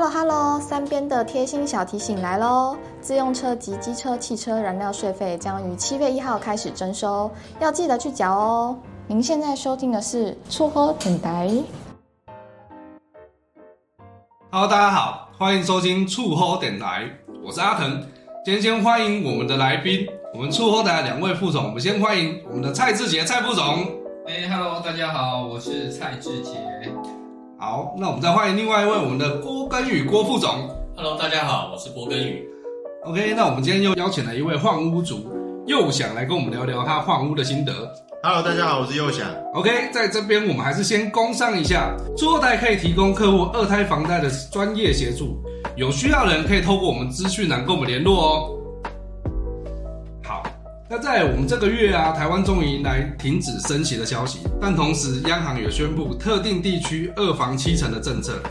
Hello Hello，三边的贴心小提醒来喽！自用车及机车汽车燃料税费将于七月一号开始征收，要记得去缴哦。您现在收听的是厝好电台。Hello，大家好，欢迎收听厝好电台，我是阿腾。今天先欢迎我们的来宾，我们厝好的两位副总。我们先欢迎我们的蔡志杰蔡副总。哎，Hello，大家好，我是蔡志杰。好，那我们再欢迎另外一位我们的郭根宇郭副总。Hello，大家好，我是郭根宇。OK，那我们今天又邀请了一位换屋族又想来跟我们聊聊他换屋的心得。Hello，大家好，我是又想。OK，在这边我们还是先工商一下，租后台可以提供客户二胎房贷的专业协助，有需要的人可以透过我们资讯栏跟我们联络哦。那在我们这个月啊，台湾终于迎来停止升息的消息，但同时央行也宣布特定地区二房七成的政策。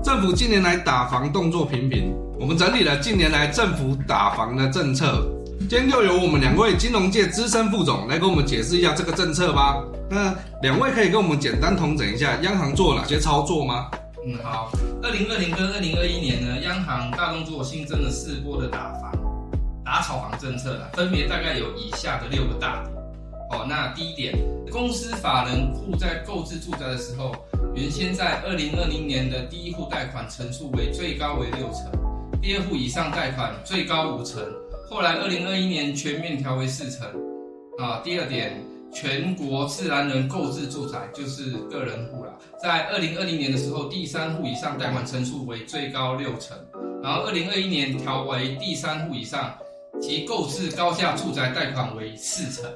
政府近年来打房动作频频，我们整理了近年来政府打房的政策。今天就由我们两位金融界资深副总来给我们解释一下这个政策吧。那两位可以跟我们简单统整一下央行做了哪些操作吗？嗯，好。二零二零跟二零二一年呢，央行大动作新增了四波的打房。打炒房政策啦，分别大概有以下的六个大点。哦，那第一点，公司法人户在购置住宅的时候，原先在二零二零年的第一户贷款成数为最高为六成，第二户以上贷款最高五成，后来二零二一年全面调为四成。啊，第二点，全国自然人购置住宅就是个人户啦，在二零二零年的时候，第三户以上贷款成数为最高六成，然后二零二一年调为第三户以上。其购置高价住宅贷款为四成，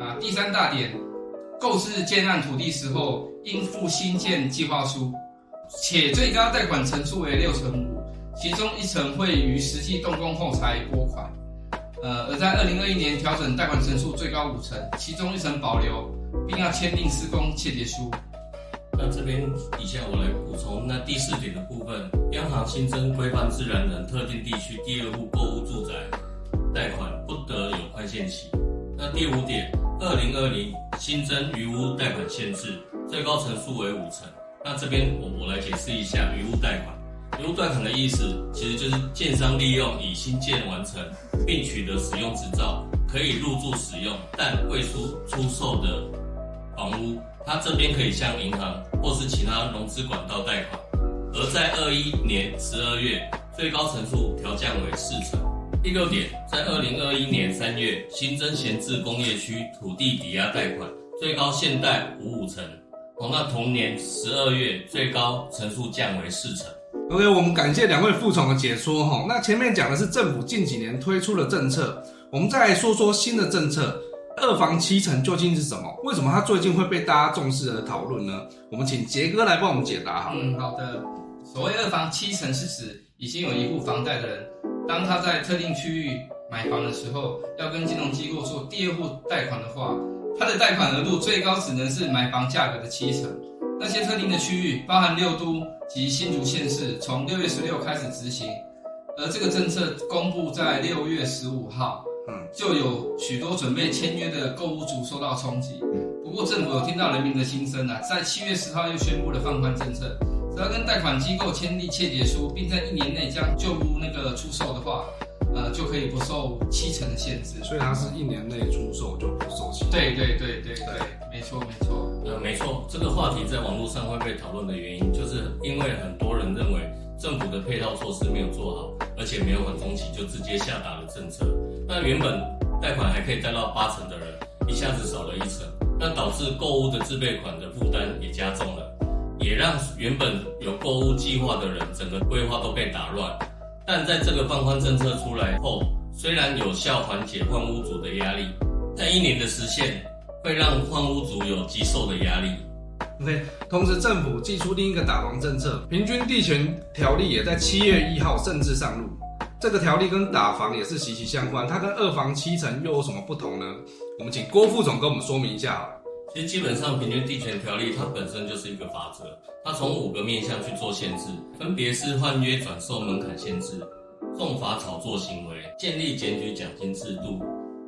啊，第三大点，购置建案土地时候应附新建计划书，且最高贷款成数为六成五，其中一成会于实际动工后才拨款，呃，而在二零二一年调整贷款成数最高五成，其中一成保留，并要签订施工切结书。那这边以下我来补充，那第四点的部分，央行新增规范自然人特定地区第二户购屋住宅。贷款不得有宽限期。那第五点，二零二零新增余屋贷款限制，最高成数为五成。那这边我我来解释一下余屋贷款。余屋贷款的意思，其实就是建商利用已新建完成并取得使用执照，可以入住使用但未出出售的房屋，它这边可以向银行或是其他融资管道贷款。而在二一年十二月，最高成数调降为四成。第六点，在二零二一年三月新增闲置工业区土地抵押贷款，最高限贷五五成。哦，那同年十二月最高成数降为四成。OK，我们感谢两位副总的解说哈。那前面讲的是政府近几年推出的政策，我们再来说说新的政策，二房七成究竟是什么？为什么它最近会被大家重视和讨论呢？我们请杰哥来帮我们解答好。嗯，好的。所谓二房七成是指已经有一户房贷的人。当他在特定区域买房的时候，要跟金融机构做第二户贷款的话，他的贷款额度最高只能是买房价格的七成。那些特定的区域，包含六都及新竹县市，从六月十六开始执行。而这个政策公布在六月十五号，嗯，就有许多准备签约的购物族受到冲击。不过政府有听到人民的心声啊，在七月十号又宣布了放宽政策。只要跟贷款机构签订切结书，并在一年内将旧屋那个出售的话，呃，就可以不受七成的限制。所以它是一年内出售就不受七成。对对对对对，没错没错。呃，没错，这个话题在网络上会被讨论的原因，就是因为很多人认为政府的配套措施没有做好，而且没有缓冲期就直接下达了政策。那原本贷款还可以贷到八成的人，一下子少了一成，那导致购物的自备款的负担也加重了。也让原本有购屋计划的人，整个规划都被打乱。但在这个放宽政策出来后，虽然有效缓解换屋族的压力，但一年的时限会让换屋族有急售的压力。OK，同时政府祭出另一个打房政策，平均地权条例也在七月一号正式上路。这个条例跟打房也是息息相关，它跟二房七成又有什么不同呢？我们请郭副总跟我们说明一下好了。其实基本上平均地权条例它本身就是一个法则，它从五个面向去做限制，分别是换约转售门槛限制、重罚炒作行为、建立检举奖金制度、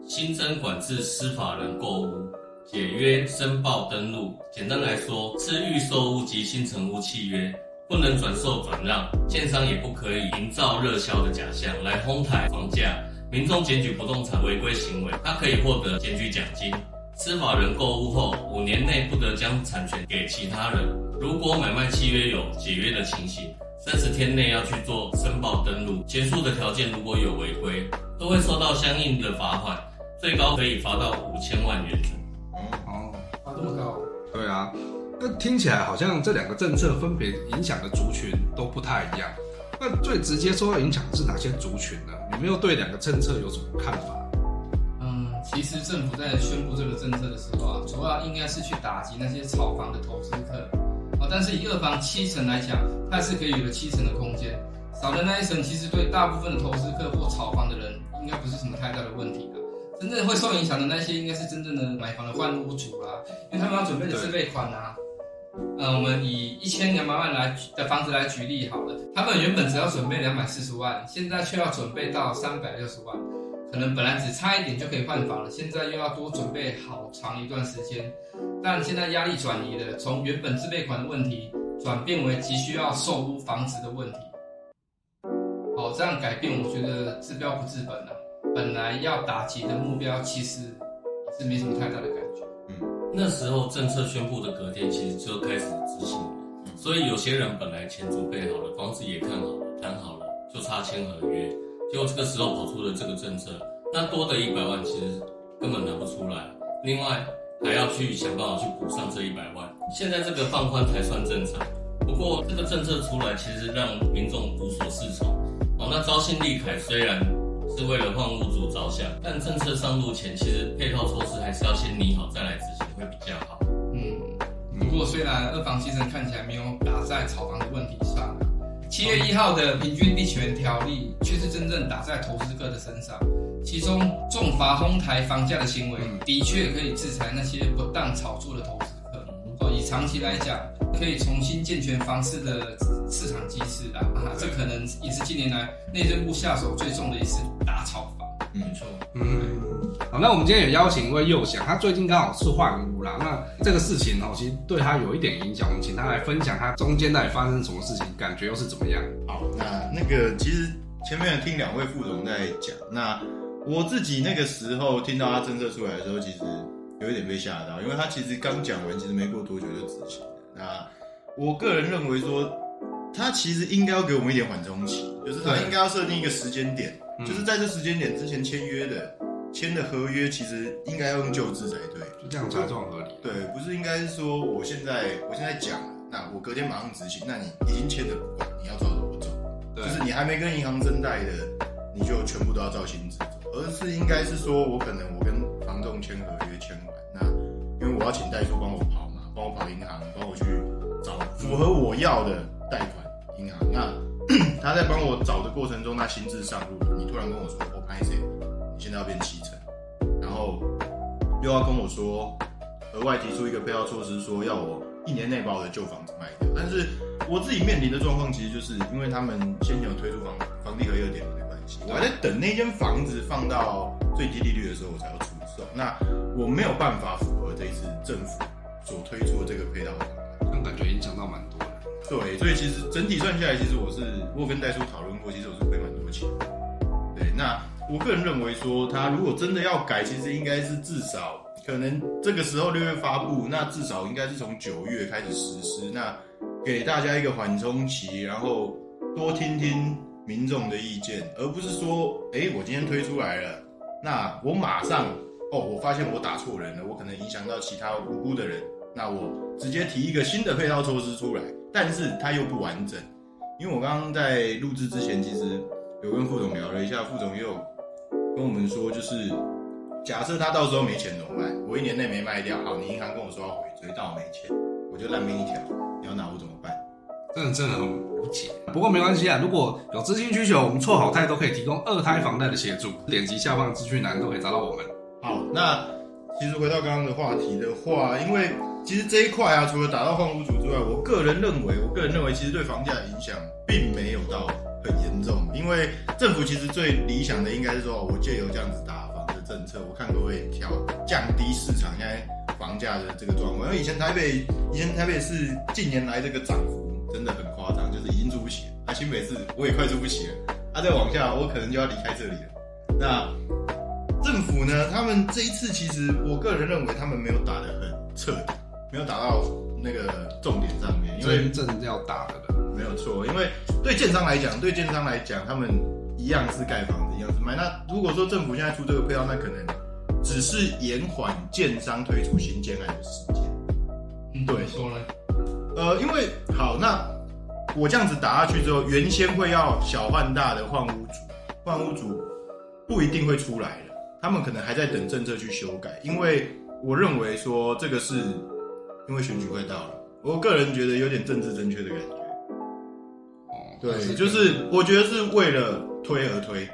新增管制司法人购屋。解约申报登录，简单来说，是预售屋及新成屋契约不能转售转让，建商也不可以营造热销的假象来哄抬房价。民众检举不动产违规行为，他可以获得检举奖金。司法人购物后五年内不得将产权给其他人。如果买卖契约有解约的情形，三十天内要去做申报登录。结束的条件如果有违规，都会受到相应的罚款，最高可以罚到五千万元。哦，罚这么高？对啊，那听起来好像这两个政策分别影响的族群都不太一样。那最直接受到影响是哪些族群呢？你们又对两个政策有什么看法？嗯，其实政府在宣布这个政策的时候啊，主要应该是去打击那些炒房的投资客啊。但是以二房七成来讲，它还是可以有个七成的空间，少的那一层，其实对大部分的投资客或炒房的人，应该不是什么太大的问题的。真正会受影响的那些，应该是真正的买房的换屋主啦，因为他们要准备的自备款啊。呃，我们以一千两百万来的房子来举例好了，他们原本只要准备两百四十万，现在却要准备到三百六十万，可能本来只差一点就可以换房了，现在又要多准备好长一段时间。但现在压力转移了，从原本自备款的问题转变为急需要售屋房子的问题。好，这样改变，我觉得治标不治本啊。本来要打击的目标，其实是没什么太大的感觉。嗯，那时候政策宣布的隔天，其实就开始执行了。所以有些人本来钱准备好了，房子也看好了，谈好了，就差签合约。结果这个时候跑出了这个政策，那多的一百万其实根本拿不出来。另外还要去想办法去补上这一百万。现在这个放宽才算正常。不过这个政策出来，其实让民众无所适从。哦，那招新立凯虽然。是为了换屋主着想，但政策上路前，其实配套措施还是要先拟好再来执行会比较好。嗯，不过虽然二房七成看起来没有打在炒房的问题上，七月一号的平均地权条例却是真正打在投资客的身上，其中重罚哄抬房价的行为，的确可以制裁那些不当炒作的投资客。哦，以长期来讲，可以重新健全房市的市场机制啊，这可能也是近年来内政部下手最重的一次。打炒房，没错，嗯，好，那我们今天也邀请一位佑翔，他最近刚好是换屋啦。那这个事情哦，其实对他有一点影响，我们请他来分享他中间到底发生什么事情，感觉又是怎么样？好，那那个其实前面听两位副总在讲，那我自己那个时候听到他政策出来的时候，其实有一点被吓到，因为他其实刚讲完，其实没过多久就执行了。那我个人认为说，他其实应该要给我们一点缓冲期，就是他应该要设定一个时间点。就是在这时间点之前签约的，签的合约其实应该要用旧制才对，就这样才算合理。对，不是应该是说我现在我现在讲，那我隔天马上执行，那你已经签的不管，你要照着我走。对，就是你还没跟银行增贷的，你就全部都要照新制走，而是应该是说我可能我跟房东签合约签完，那因为我要请代书帮我跑嘛，帮我跑银行，帮我去找符合我要的贷款。他在帮我找的过程中，他心智上路了。你突然跟我说，我拍谁？你现在要变七成，然后又要跟我说，额外提出一个配套措施，说要我一年内把我的旧房子卖掉。但是我自己面临的状况，其实就是因为他们先前有推出房房地合一二点零的关系，我还在等那间房子放到最低利率的时候，我才要出售。那我没有办法符合这一次政府所推出的这个配套方案，感觉影响到蛮多。对，所以其实整体算下来，其实我是我跟代叔讨论过，其实我是亏蛮多钱。对，那我个人认为说，他如果真的要改，其实应该是至少可能这个时候六月发布，那至少应该是从九月开始实施，那给大家一个缓冲期，然后多听听民众的意见，而不是说，哎，我今天推出来了，那我马上哦，我发现我打错人了，我可能影响到其他无辜的人，那我直接提一个新的配套措施出来。但是它又不完整，因为我刚刚在录制之前，其实有跟副总聊了一下，副总也有跟我们说，就是假设他到时候没钱怎么办？我一年内没卖掉，好，你银行跟我说要回追，但我没钱，我就烂命一条，你要拿我怎么办？真的真的很无解。不过没关系啊，如果有资金需求，我们错好贷都可以提供二胎房贷的协助。点击下方资讯栏都可以找到我们。好，那其实回到刚刚的话题的话，因为其实这一块啊，除了打到换屋主之外，我个人认为，我个人认为，其实对房价的影响并没有到很严重。因为政府其实最理想的应该是说，我借由这样子打房的政策，我看可不可以调降低市场现在房价的这个状况。因为以前台北，以前台北市近年来这个涨幅真的很夸张，就是已经住不起了。啊，新北市我也快住不起了。啊，再往下，我可能就要离开这里了。那政府呢？他们这一次其实，我个人认为他们没有打得很彻底，没有打到那个重点上面，因为真正要打的了，没有错。因为对建商来讲，对建商来讲，他们一样是盖房子，一样是卖。那如果说政府现在出这个配套，那可能只是延缓建商推出新建案的时间。嗯，对，说呢？呃，因为好，那我这样子打下去之后，原先会要小换大的换屋主，换屋主不一定会出来的。他们可能还在等政策去修改，因为我认为说这个是因为选举快到了，我个人觉得有点政治正确的感觉。哦，对，就是我觉得是为了推而推，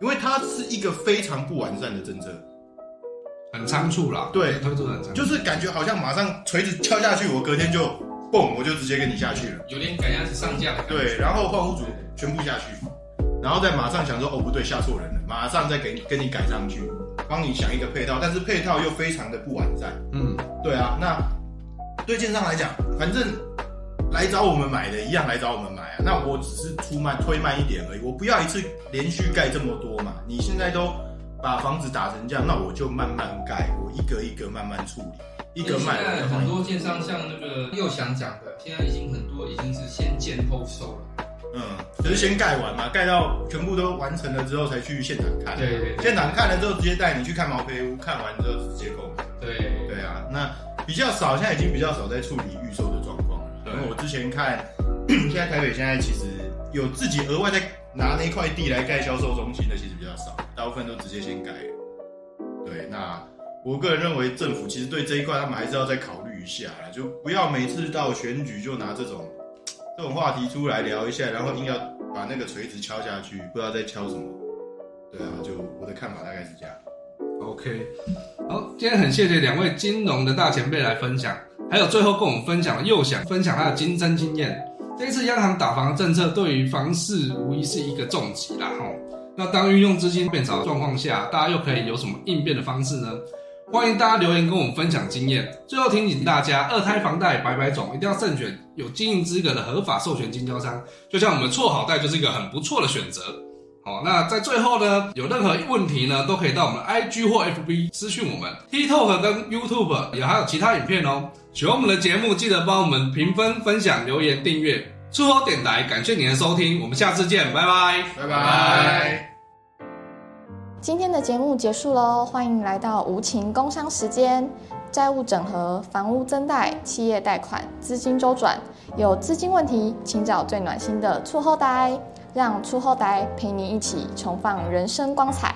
因为它是一个非常不完善的政策，很仓促啦。对，推出很仓促，就是感觉好像马上锤子敲下去，我隔天就蹦，我就直接跟你下去了，有点赶鸭子上架的感觉。对，然后换屋主全部下去。然后再马上想说，哦不对，下错人了，马上再给你跟你改上去，帮你想一个配套，但是配套又非常的不完善。嗯，对啊，那对建商来讲，反正来找我们买的一样来找我们买啊，那我只是出慢推慢一点而已，我不要一次连续盖这么多嘛。你现在都把房子打成这样，那我就慢慢盖，我一个一个慢慢处理，一个卖。现在很多建商像那个又想讲的，现在已经很多已经是先建后售了。嗯，就是先盖完嘛，盖到全部都完成了之后才去现场看。对，对，对，现场看了之后直接带你去看毛坯屋，看完之后直接购买。对对啊，那比较少，现在已经比较少在处理预售的状况了。因为我之前看，现在台北现在其实有自己额外在拿那块地来盖销售中心的，其实比较少，大部分都直接先盖。对，那我个人认为政府其实对这一块他们还是要再考虑一下啦，就不要每次到选举就拿这种。这种话题出来聊一下，然后硬要把那个锤子敲下去，不知道在敲什么。对啊，就我的看法大概是这样。OK，好，今天很谢谢两位金融的大前辈来分享，还有最后跟我们分享的又想分享他的亲身经验。这一次央行打房政策对于房市无疑是一个重击啦齁。那当运用资金变少的状况下，大家又可以有什么应变的方式呢？欢迎大家留言跟我们分享经验。最后提醒大家，二胎房贷百百种，一定要慎选有经营资格的合法授权经销商。就像我们绰好贷就是一个很不错的选择。好，那在最后呢，有任何问题呢，都可以到我们的 IG 或 FB 私讯我们。TikTok 跟 YouTube 也还有其他影片哦。喜欢我们的节目，记得帮我们评分、分享、留言、订阅。绰好电台，感谢您的收听，我们下次见，拜拜，拜拜。今天的节目结束喽，欢迎来到无情工商时间。债务整合、房屋增贷、企业贷款、资金周转，有资金问题，请找最暖心的促后贷，让初后代陪你一起重放人生光彩。